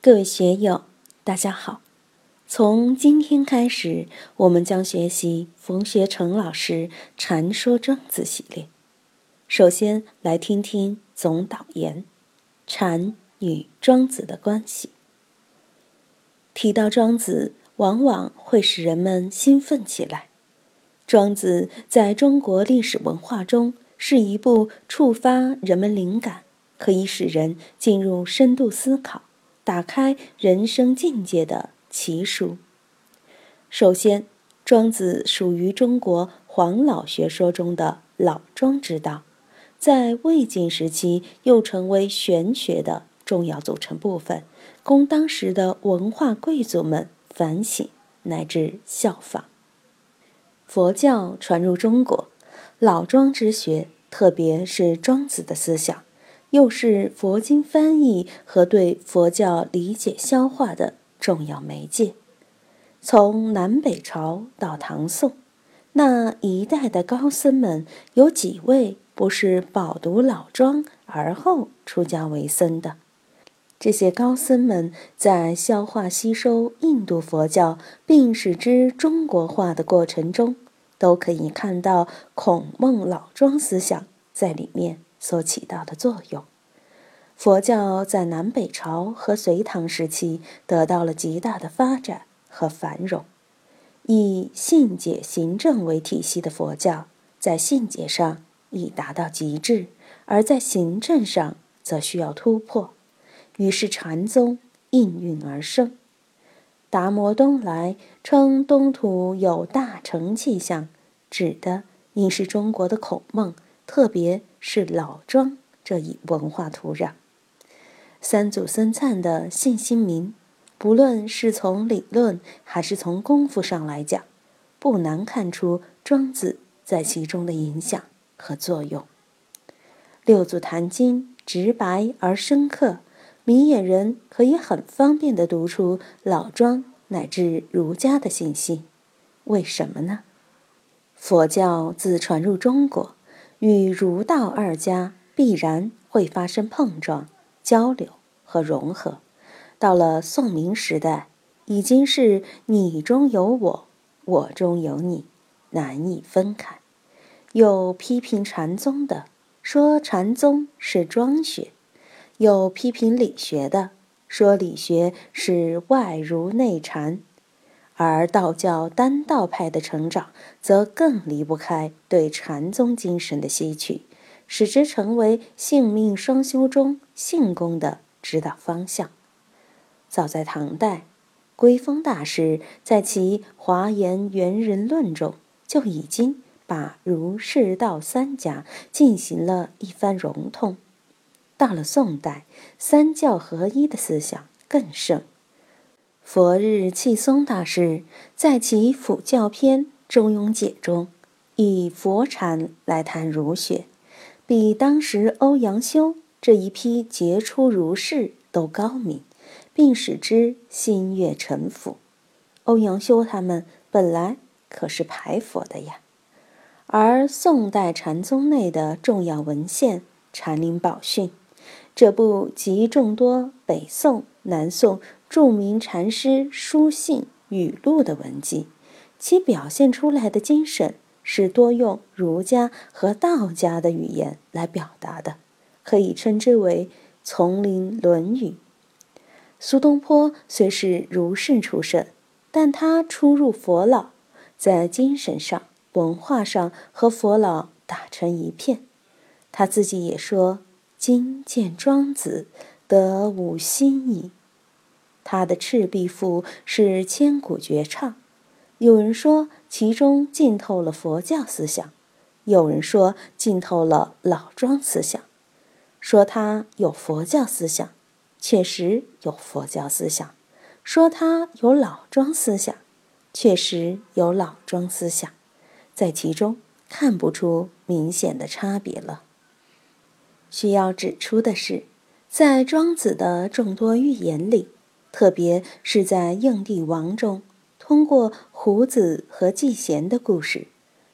各位学友，大家好。从今天开始，我们将学习冯学成老师《禅说庄子》系列。首先来听听总导言：禅与庄子的关系。提到庄子，往往会使人们兴奋起来。庄子在中国历史文化中是一部触发人们灵感，可以使人进入深度思考、打开人生境界的奇书。首先，庄子属于中国黄老学说中的老庄之道，在魏晋时期又成为玄学的重要组成部分，供当时的文化贵族们反省乃至效仿。佛教传入中国，老庄之学，特别是庄子的思想，又是佛经翻译和对佛教理解消化的重要媒介。从南北朝到唐宋，那一代的高僧们有几位不是饱读老庄而后出家为僧的？这些高僧们在消化吸收印度佛教并使之中国化的过程中，都可以看到孔孟老庄思想在里面所起到的作用。佛教在南北朝和隋唐时期得到了极大的发展。和繁荣，以信解行政为体系的佛教，在信解上已达到极致，而在行政上则需要突破。于是禅宗应运而生。达摩东来称东土有大成气象，指的应是中国的孔孟，特别是老庄这一文化土壤。三祖僧璨的信心明。不论是从理论还是从功夫上来讲，不难看出庄子在其中的影响和作用。六祖坛经直白而深刻，明眼人可以很方便地读出老庄乃至儒家的信息。为什么呢？佛教自传入中国，与儒道二家必然会发生碰撞、交流和融合。到了宋明时代，已经是你中有我，我中有你，难以分开。有批评禅宗的，说禅宗是庄学；有批评理学的，说理学是外儒内禅。而道教丹道派的成长，则更离不开对禅宗精神的吸取，使之成为性命双修中性功的指导方向。早在唐代，圭峰大师在其《华严圆人论》中就已经把儒释道三家进行了一番融通。到了宋代，三教合一的思想更盛。佛日契松大师在其《辅教篇·中庸解》中，以佛禅来谈儒学，比当时欧阳修这一批杰出儒士都高明。并使之心悦诚服。欧阳修他们本来可是排佛的呀，而宋代禅宗内的重要文献《禅林宝训》，这部集众多北宋、南宋著名禅师书信语录的文集，其表现出来的精神是多用儒家和道家的语言来表达的，可以称之为丛林《论语》。苏东坡虽是儒士出身，但他出入佛老，在精神上、文化上和佛老打成一片。他自己也说：“今见庄子，得吾心矣。”他的《赤壁赋》是千古绝唱。有人说其中浸透了佛教思想，有人说浸透了老庄思想，说他有佛教思想。确实有佛教思想，说他有老庄思想，确实有老庄思想，在其中看不出明显的差别了。需要指出的是，在庄子的众多寓言里，特别是在《应帝王》中，通过胡子和季贤的故事；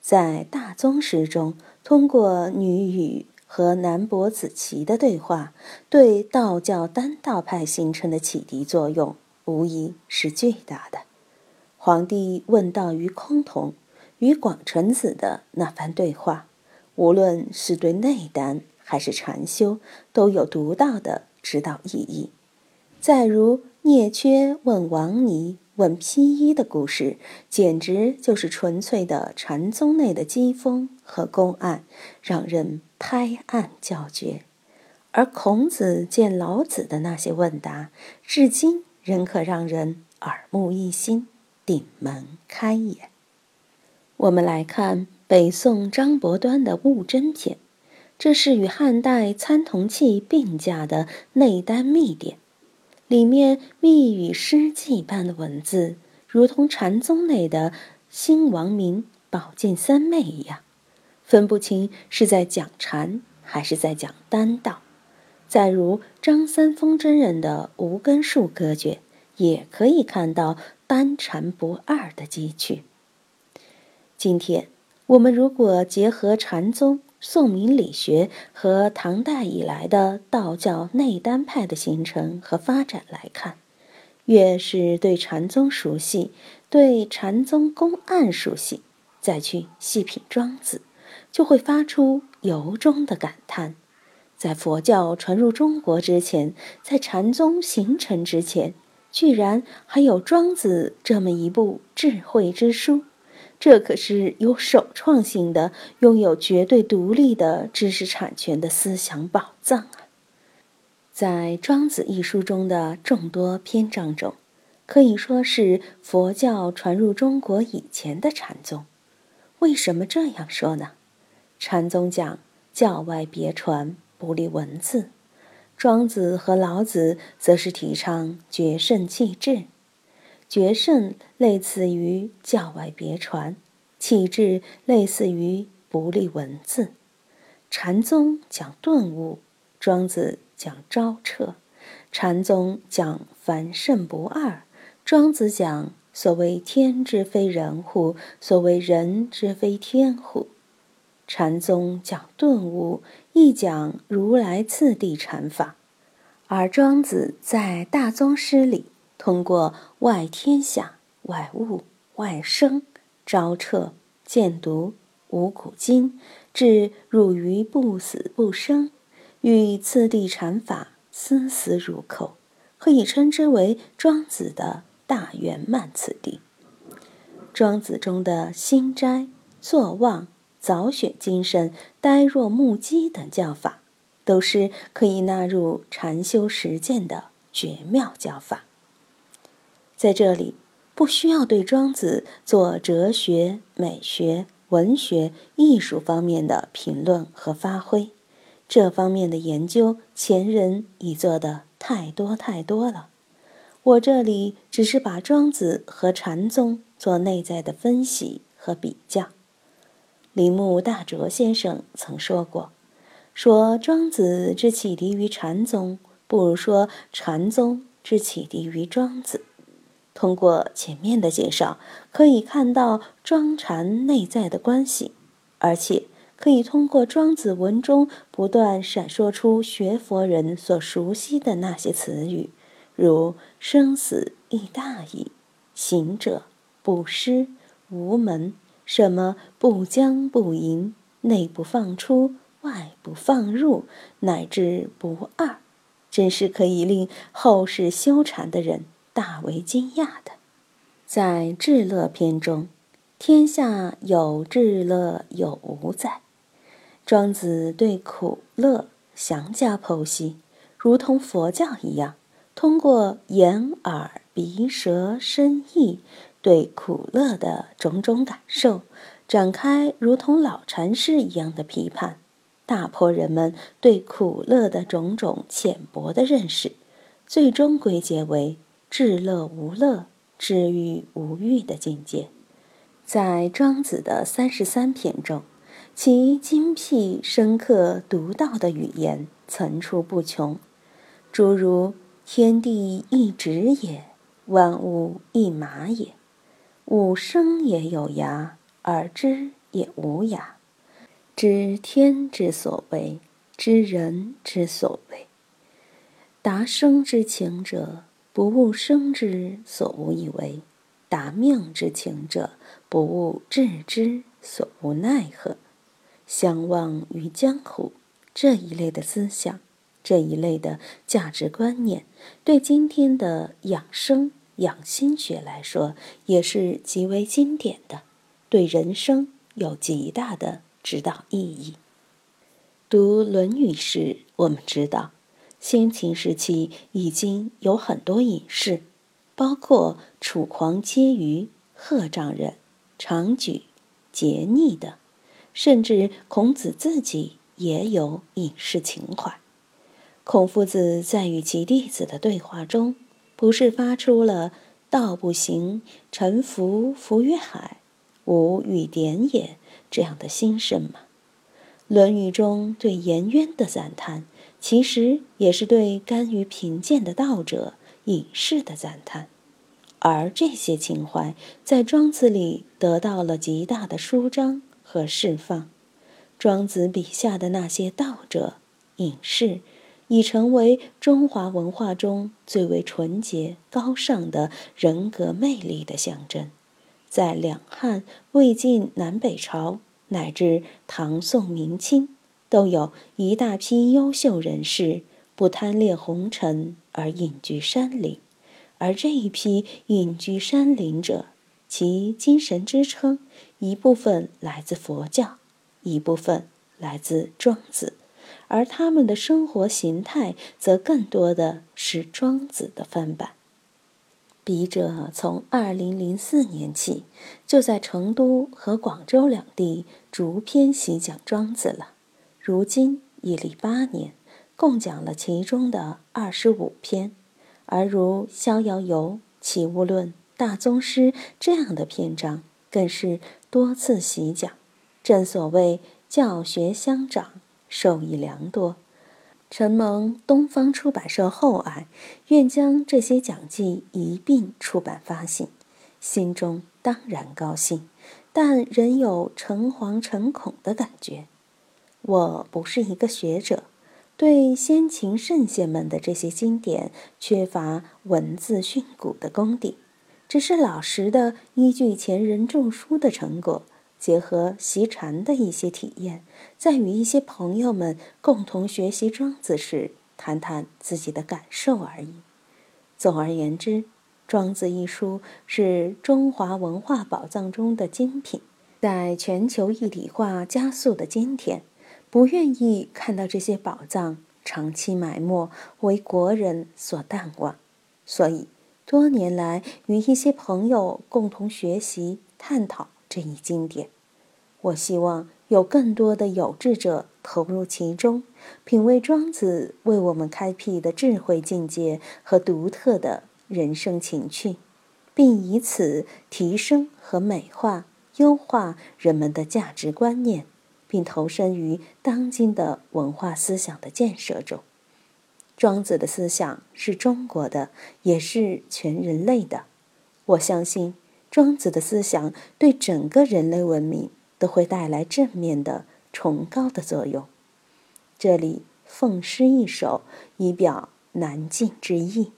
在大宗师中，通过女与和南伯子期的对话，对道教丹道派形成的启迪作用，无疑是巨大的。皇帝问道于崆峒，与广成子的那番对话，无论是对内丹还是禅修，都有独到的指导意义。再如聂缺问王尼。问披衣的故事，简直就是纯粹的禅宗内的机锋和公案，让人拍案叫绝。而孔子见老子的那些问答，至今仍可让人耳目一新、顶门开眼。我们来看北宋张伯端的《物真篇》，这是与汉代参同契并驾的内丹秘典。里面密语诗记般的文字，如同禅宗内的新王明宝剑三昧一样，分不清是在讲禅还是在讲丹道。再如张三丰真人的无根树歌诀，也可以看到丹禅不二的机趣。今天我们如果结合禅宗。宋明理学和唐代以来的道教内丹派的形成和发展来看，越是对禅宗熟悉，对禅宗公案熟悉，再去细品庄子，就会发出由衷的感叹：在佛教传入中国之前，在禅宗形成之前，居然还有庄子这么一部智慧之书。这可是有首创性的、拥有绝对独立的知识产权的思想宝藏啊！在《庄子》一书中的众多篇章中，可以说是佛教传入中国以前的禅宗。为什么这样说呢？禅宗讲教外别传，不立文字；庄子和老子则是提倡绝圣弃智。绝圣类似于教外别传，气质类似于不立文字。禅宗讲顿悟，庄子讲昭彻。禅宗讲凡圣不二，庄子讲所谓天之非人乎？所谓人之非天乎？禅宗讲顿悟，亦讲如来次第禅法，而庄子在大宗师里。通过外天下、外物、外生、昭彻、见毒、无古今，至入于不死不生，与次第禅法丝丝入扣，可以称之为庄子的大圆满次第。庄子中的心斋、坐忘、早选精神、呆若木鸡等教法，都是可以纳入禅修实践的绝妙教法。在这里，不需要对庄子做哲学、美学、文学、艺术方面的评论和发挥，这方面的研究前人已做的太多太多了。我这里只是把庄子和禅宗做内在的分析和比较。铃木大拙先生曾说过：“说庄子之启迪于禅宗，不如说禅宗之启迪于庄子。”通过前面的介绍，可以看到庄禅内在的关系，而且可以通过庄子文中不断闪烁出学佛人所熟悉的那些词语，如生死亦大矣，行者不失无门，什么不将不迎，内不放出，外不放入，乃至不二，真是可以令后世修禅的人。大为惊讶的，在《至乐篇》中，“天下有至乐有无在”，庄子对苦乐详加剖析，如同佛教一样，通过眼、耳、鼻、舌、身、意对苦乐的种种感受，展开如同老禅师一样的批判，打破人们对苦乐的种种浅薄的认识，最终归结为。至乐无乐，至欲无欲的境界，在庄子的三十三篇中，其精辟深刻、独到的语言层出不穷。诸如“天地一指也，万物一马也，吾生也有涯，而知也无涯。知天之所为，知人之所为。达生之情者，不务生之所无以为；达命之情者，不务治之所无奈何。相忘于江湖这一类的思想，这一类的价值观念，对今天的养生养心学来说，也是极为经典的，对人生有极大的指导意义。读《论语》时，我们知道，先秦时期已经有很多隐士，包括楚狂皆舆、贺丈人、长举、桀逆等。甚至孔子自己也有隐士情怀。孔夫子在与其弟子的对话中，不是发出了“道不行，臣服浮于海，吾与点也”这样的心声吗？《论语》中对颜渊的赞叹，其实也是对甘于贫贱的道者、隐士的赞叹。而这些情怀，在庄子里得到了极大的舒张。和释放，庄子笔下的那些道者、隐士，已成为中华文化中最为纯洁、高尚的人格魅力的象征。在两汉、魏晋南北朝，乃至唐宋明清，都有一大批优秀人士，不贪恋红尘而隐居山林。而这一批隐居山林者，其精神支撑。一部分来自佛教，一部分来自庄子，而他们的生活形态则更多的是庄子的翻版。笔者从二零零四年起，就在成都和广州两地逐篇习讲庄子了，如今已历八年，共讲了其中的二十五篇。而如《逍遥游》《齐物论》《大宗师》这样的篇章，更是。多次习讲，正所谓教学相长，受益良多。承蒙东方出版社厚爱，愿将这些讲记一并出版发行，心中当然高兴，但仍有诚惶诚恐的感觉。我不是一个学者，对先秦圣贤们的这些经典缺乏文字训诂的功底。只是老实的依据前人著书的成果，结合习禅的一些体验，在与一些朋友们共同学习庄子时，谈谈自己的感受而已。总而言之，《庄子》一书是中华文化宝藏中的精品，在全球一体化加速的今天，不愿意看到这些宝藏长期埋没，为国人所淡忘，所以。多年来，与一些朋友共同学习、探讨这一经典。我希望有更多的有志者投入其中，品味庄子为我们开辟的智慧境界和独特的人生情趣，并以此提升和美化、优化人们的价值观念，并投身于当今的文化思想的建设中。庄子的思想是中国的，也是全人类的。我相信，庄子的思想对整个人类文明都会带来正面的、崇高的作用。这里奉诗一首，以表南进之意。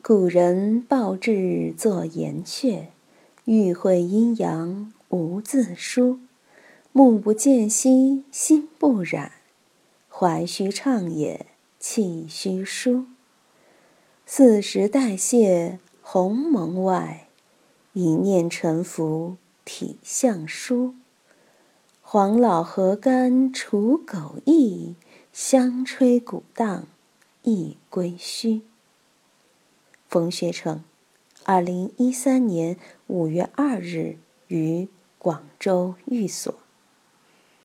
古人抱志作岩穴，欲会阴阳无字书。目不见兮心不染，怀虚畅也。气虚舒，四时代谢鸿蒙外，一念沉浮体相疏。黄老何干刍狗疫，香吹鼓荡一归墟。冯学成，二零一三年五月二日于广州寓所。